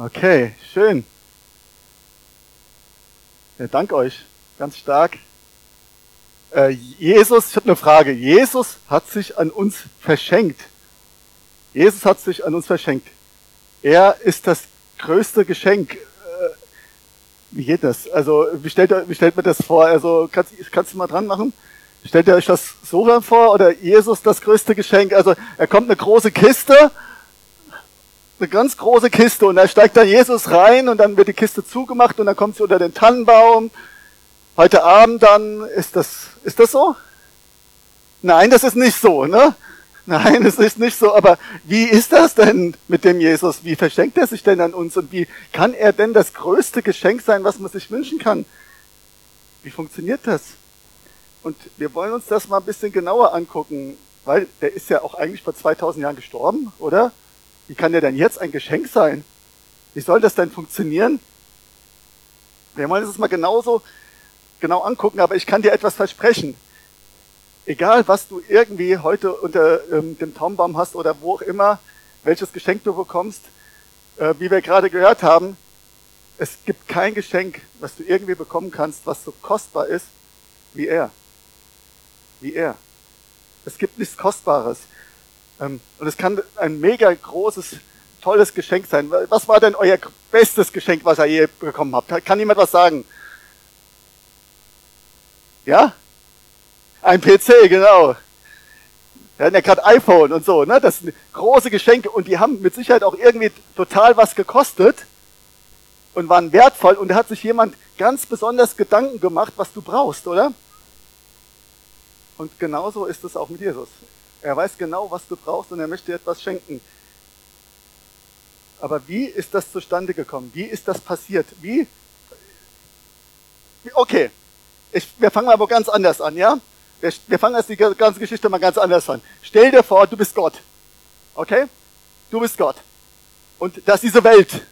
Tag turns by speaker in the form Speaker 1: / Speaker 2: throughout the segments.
Speaker 1: Okay, schön. Ja, danke euch. Ganz stark. Äh, Jesus, ich habe eine Frage. Jesus hat sich an uns verschenkt. Jesus hat sich an uns verschenkt. Er ist das größte Geschenk. Äh, wie geht das? Also, wie stellt, wie stellt man das vor? Also, kannst, kannst du mal dran machen? Stellt ihr euch das so vor? Oder Jesus das größte Geschenk? Also, er kommt eine große Kiste eine ganz große Kiste und da steigt dann Jesus rein und dann wird die Kiste zugemacht und dann kommt sie unter den Tannenbaum. Heute Abend dann, ist das, ist das so? Nein, das ist nicht so, ne? Nein, es ist nicht so, aber wie ist das denn mit dem Jesus? Wie verschenkt er sich denn an uns und wie kann er denn das größte Geschenk sein, was man sich wünschen kann? Wie funktioniert das? Und wir wollen uns das mal ein bisschen genauer angucken, weil der ist ja auch eigentlich vor 2000 Jahren gestorben, oder? Wie kann der denn jetzt ein Geschenk sein? Wie soll das denn funktionieren? Wir wollen das mal genauso genau angucken, aber ich kann dir etwas versprechen. Egal, was du irgendwie heute unter ähm, dem Taumbaum hast oder wo auch immer, welches Geschenk du bekommst, äh, wie wir gerade gehört haben, es gibt kein Geschenk, was du irgendwie bekommen kannst, was so kostbar ist wie er. Wie er. Es gibt nichts Kostbares. Ähm, und es kann ein mega großes, tolles Geschenk sein. Was war denn euer bestes Geschenk, was ihr je bekommen habt? Kann jemand was sagen? Ja? Ein PC, genau. Wir hatten ja gerade iPhone und so, ne? Das sind große Geschenke und die haben mit Sicherheit auch irgendwie total was gekostet und waren wertvoll und da hat sich jemand ganz besonders Gedanken gemacht, was du brauchst, oder? Und genauso ist es auch mit Jesus. Er weiß genau, was du brauchst und er möchte dir etwas schenken. Aber wie ist das zustande gekommen? Wie ist das passiert? Wie? Okay, ich, wir fangen aber ganz anders an, ja? Wir, wir fangen jetzt die ganze Geschichte mal ganz anders an. Stell dir vor, du bist Gott. Okay? Du bist Gott. Und das ist diese Welt.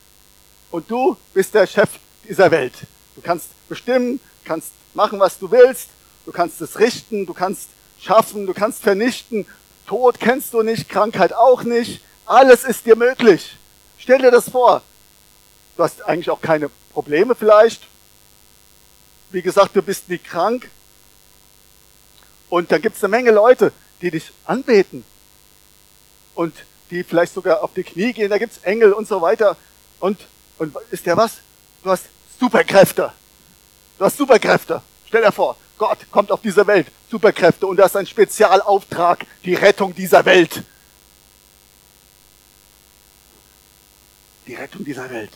Speaker 1: Und du bist der Chef dieser Welt. Du kannst bestimmen, kannst machen, was du willst. Du kannst es richten, du kannst schaffen, du kannst vernichten. Tod kennst du nicht, Krankheit auch nicht. Alles ist dir möglich. Stell dir das vor. Du hast eigentlich auch keine Probleme vielleicht. Wie gesagt, du bist nie krank. Und dann gibt es eine Menge Leute, die dich anbeten. Und die vielleicht sogar auf die Knie gehen. Da gibt es Engel und so weiter. Und, und ist der was? Du hast Superkräfte. Du hast Superkräfte. Stell dir vor, Gott kommt auf diese Welt, Superkräfte und das ist ein Spezialauftrag, die Rettung dieser Welt. Die Rettung dieser Welt.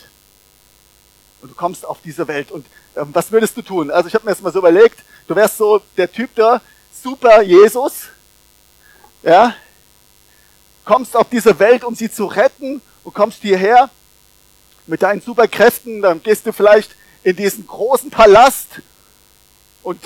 Speaker 1: Und du kommst auf diese Welt und ähm, was würdest du tun? Also ich habe mir das mal so überlegt, du wärst so der Typ da, super Jesus, ja, kommst auf diese Welt, um sie zu retten und kommst hierher mit deinen Superkräften, dann gehst du vielleicht in diesen großen Palast und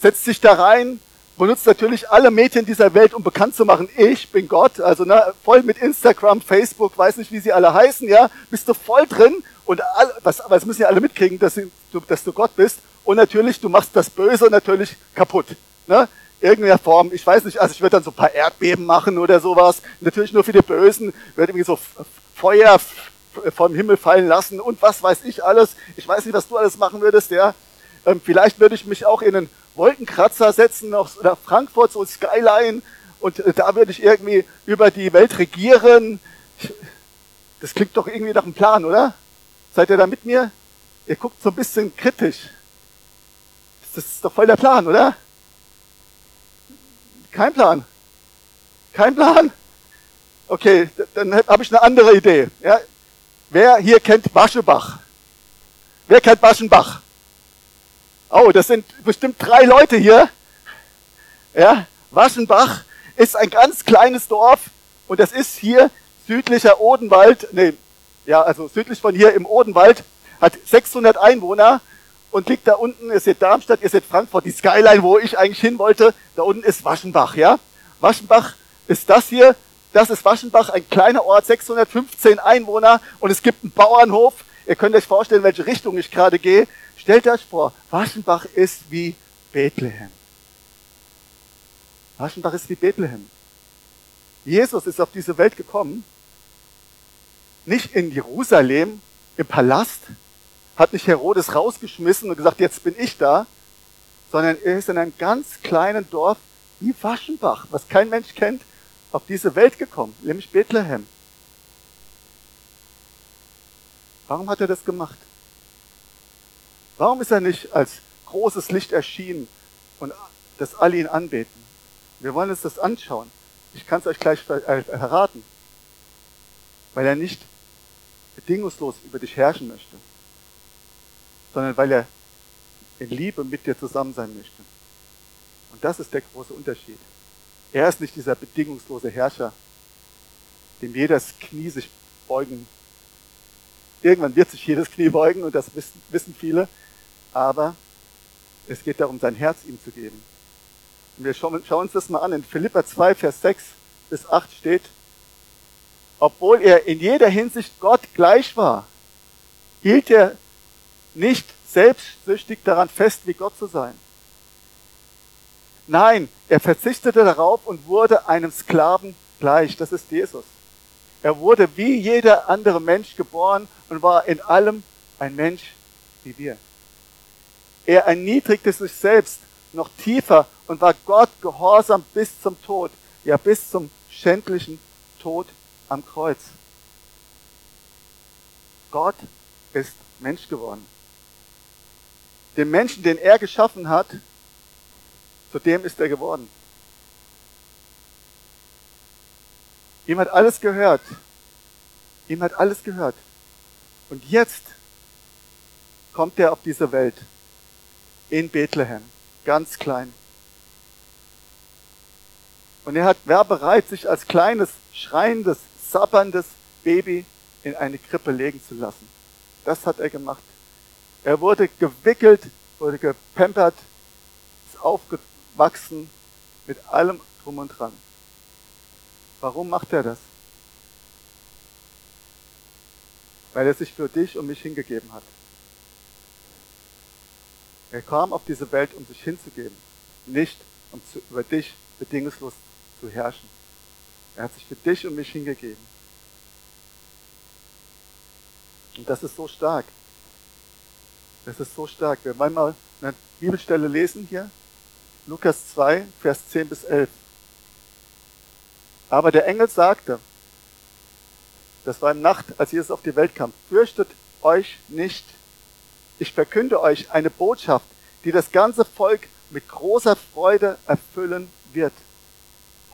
Speaker 1: setzt sich da rein, benutzt natürlich alle Medien dieser Welt, um bekannt zu machen, ich bin Gott, also ne, voll mit Instagram, Facebook, weiß nicht, wie sie alle heißen, ja, bist du voll drin und all, das, es müssen ja alle mitkriegen, dass du, dass du Gott bist. Und natürlich, du machst das Böse natürlich kaputt, ne, irgendeiner Form, ich weiß nicht, also ich würde dann so ein paar Erdbeben machen oder sowas, natürlich nur für die Bösen, würde irgendwie so Feuer vom Himmel fallen lassen und was weiß ich alles, ich weiß nicht, was du alles machen würdest, ja, ähm, vielleicht würde ich mich auch in einen Wolkenkratzer setzen nach Frankfurt, so Skyline, und äh, da würde ich irgendwie über die Welt regieren. Das klingt doch irgendwie nach einem Plan, oder? Seid ihr da mit mir? Ihr guckt so ein bisschen kritisch. Das ist doch voll der Plan, oder? Kein Plan. Kein Plan? Okay, dann habe ich eine andere Idee. Ja? Wer hier kennt Waschebach? Wer kennt Waschenbach? Oh, das sind bestimmt drei Leute hier. Ja, Waschenbach ist ein ganz kleines Dorf und das ist hier südlicher Odenwald, nee, ja, also südlich von hier im Odenwald, hat 600 Einwohner und liegt da unten, ihr seht Darmstadt, ihr seht Frankfurt, die Skyline, wo ich eigentlich hin wollte, da unten ist Waschenbach, ja. Waschenbach ist das hier, das ist Waschenbach, ein kleiner Ort, 615 Einwohner und es gibt einen Bauernhof. Ihr könnt euch vorstellen, welche Richtung ich gerade gehe. Stellt euch vor, Waschenbach ist wie Bethlehem. Waschenbach ist wie Bethlehem. Jesus ist auf diese Welt gekommen, nicht in Jerusalem, im Palast, hat nicht Herodes rausgeschmissen und gesagt, jetzt bin ich da, sondern er ist in einem ganz kleinen Dorf wie Waschenbach, was kein Mensch kennt, auf diese Welt gekommen, nämlich Bethlehem. Warum hat er das gemacht? Warum ist er nicht als großes Licht erschienen und dass alle ihn anbeten? Wir wollen uns das anschauen. Ich kann es euch gleich äh, verraten. Weil er nicht bedingungslos über dich herrschen möchte, sondern weil er in Liebe mit dir zusammen sein möchte. Und das ist der große Unterschied. Er ist nicht dieser bedingungslose Herrscher, dem jedes Knie sich beugen. Irgendwann wird sich jedes Knie beugen und das wissen, wissen viele. Aber es geht darum, sein Herz ihm zu geben. Und wir schauen, schauen uns das mal an. In Philippa 2, Vers 6 bis 8 steht, obwohl er in jeder Hinsicht Gott gleich war, hielt er nicht selbstsüchtig daran fest, wie Gott zu sein. Nein, er verzichtete darauf und wurde einem Sklaven gleich. Das ist Jesus. Er wurde wie jeder andere Mensch geboren und war in allem ein Mensch wie wir. Er erniedrigte sich selbst noch tiefer und war Gott gehorsam bis zum Tod, ja bis zum schändlichen Tod am Kreuz. Gott ist Mensch geworden. Den Menschen, den er geschaffen hat, zu dem ist er geworden. Ihm hat alles gehört. Ihm hat alles gehört. Und jetzt kommt er auf diese Welt in Bethlehem, ganz klein. Und er hat, war bereit, sich als kleines, schreiendes, sabberndes Baby in eine Krippe legen zu lassen. Das hat er gemacht. Er wurde gewickelt, wurde gepampert, ist aufgewachsen mit allem drum und dran. Warum macht er das? Weil er sich für dich und mich hingegeben hat. Er kam auf diese Welt, um sich hinzugeben, nicht um zu, über dich bedingungslos zu herrschen. Er hat sich für dich und mich hingegeben. Und das ist so stark. Das ist so stark. Wir wollen mal eine Bibelstelle lesen hier. Lukas 2, Vers 10 bis 11. Aber der Engel sagte, das war im Nacht, als Jesus auf die Welt kam, fürchtet euch nicht, ich verkünde euch eine Botschaft, die das ganze Volk mit großer Freude erfüllen wird.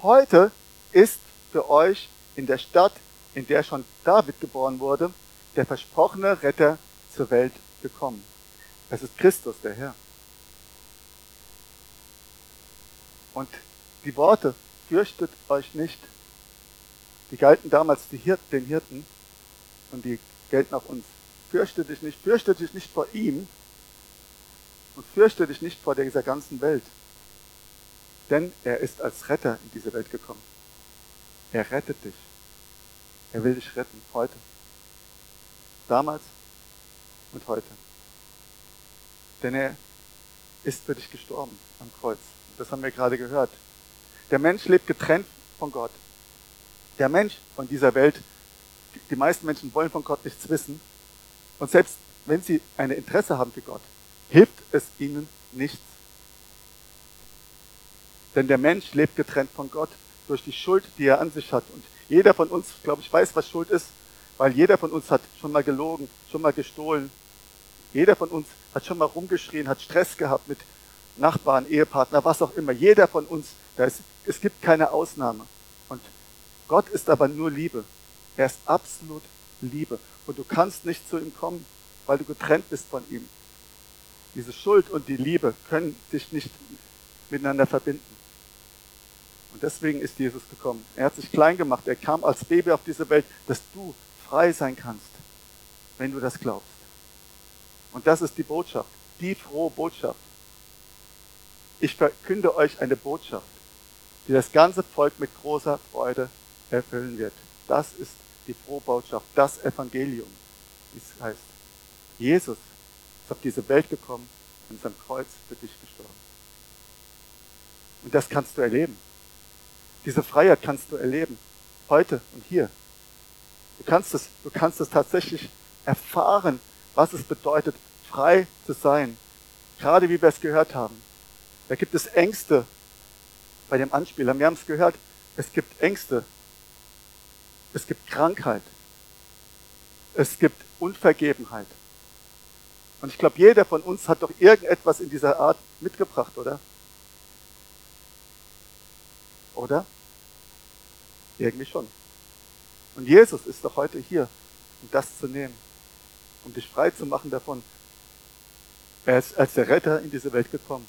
Speaker 1: Heute ist für euch in der Stadt, in der schon David geboren wurde, der versprochene Retter zur Welt gekommen. Es ist Christus, der Herr. Und die Worte, fürchtet euch nicht, die galten damals den Hirten und die gelten auch uns. Fürchte dich nicht, fürchte dich nicht vor ihm und fürchte dich nicht vor dieser ganzen Welt. Denn er ist als Retter in diese Welt gekommen. Er rettet dich. Er will dich retten, heute. Damals und heute. Denn er ist für dich gestorben am Kreuz. Das haben wir gerade gehört. Der Mensch lebt getrennt von Gott. Der Mensch von dieser Welt, die meisten Menschen wollen von Gott nichts wissen, und selbst wenn sie ein Interesse haben für Gott, hilft es ihnen nichts. Denn der Mensch lebt getrennt von Gott durch die Schuld, die er an sich hat. Und jeder von uns, glaube ich, weiß, was Schuld ist, weil jeder von uns hat schon mal gelogen, schon mal gestohlen. Jeder von uns hat schon mal rumgeschrien, hat Stress gehabt mit Nachbarn, Ehepartner, was auch immer. Jeder von uns, ist, es gibt keine Ausnahme. Gott ist aber nur Liebe. Er ist absolut Liebe. Und du kannst nicht zu ihm kommen, weil du getrennt bist von ihm. Diese Schuld und die Liebe können dich nicht miteinander verbinden. Und deswegen ist Jesus gekommen. Er hat sich klein gemacht. Er kam als Baby auf diese Welt, dass du frei sein kannst, wenn du das glaubst. Und das ist die Botschaft, die frohe Botschaft. Ich verkünde euch eine Botschaft, die das ganze Volk mit großer Freude erfüllen wird. Das ist die Frohbotschaft, das Evangelium, es heißt. Jesus ist auf diese Welt gekommen und ist am Kreuz für dich gestorben. Und das kannst du erleben. Diese Freiheit kannst du erleben. Heute und hier. Du kannst es, du kannst es tatsächlich erfahren, was es bedeutet, frei zu sein. Gerade wie wir es gehört haben. Da gibt es Ängste bei dem Anspieler. Wir haben es gehört, es gibt Ängste. Es gibt Krankheit. Es gibt Unvergebenheit. Und ich glaube, jeder von uns hat doch irgendetwas in dieser Art mitgebracht, oder? Oder? Irgendwie schon. Und Jesus ist doch heute hier, um das zu nehmen, um dich frei zu machen davon. Er ist als der Retter in diese Welt gekommen.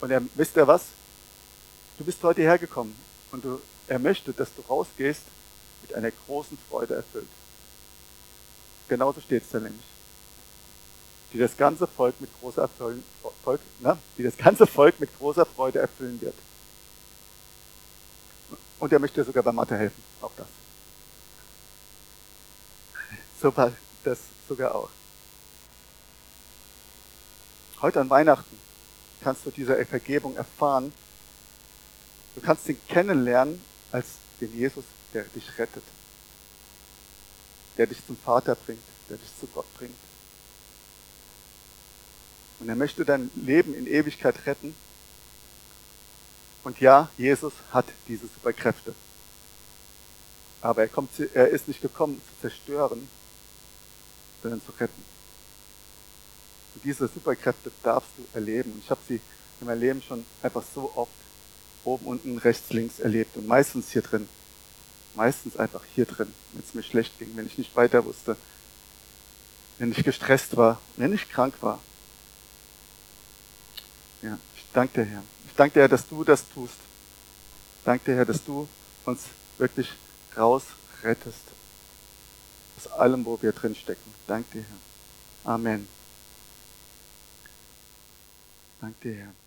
Speaker 1: Und er, wisst ihr was? Du bist heute hergekommen und du, er möchte, dass du rausgehst mit einer großen Freude erfüllt. Genauso steht es da nämlich. Die das ganze Volk mit großer Erfüllen, Volk, na, die das ganze Volk mit großer Freude erfüllen wird. Und er möchte sogar bei Mathe helfen. Auch das. So war das sogar auch. Heute an Weihnachten kannst du diese Vergebung erfahren. Du kannst ihn kennenlernen als den Jesus, der dich rettet. Der dich zum Vater bringt, der dich zu Gott bringt. Und er möchte dein Leben in Ewigkeit retten und ja, Jesus hat diese Superkräfte. Aber er, kommt, er ist nicht gekommen zu zerstören, sondern zu retten. Und diese Superkräfte darfst du erleben. Und ich habe sie in meinem Leben schon einfach so oft oben, unten, rechts, links erlebt. Und meistens hier drin. Meistens einfach hier drin, wenn es mir schlecht ging, wenn ich nicht weiter wusste, wenn ich gestresst war, wenn ich krank war. Ja, ich danke dir, Herr. Ich danke dir, dass du das tust. Ich danke dir, Herr, dass du uns wirklich rausrettest. Aus allem, wo wir drin stecken. Danke dir, Herr. Amen. Danke dir, Herr.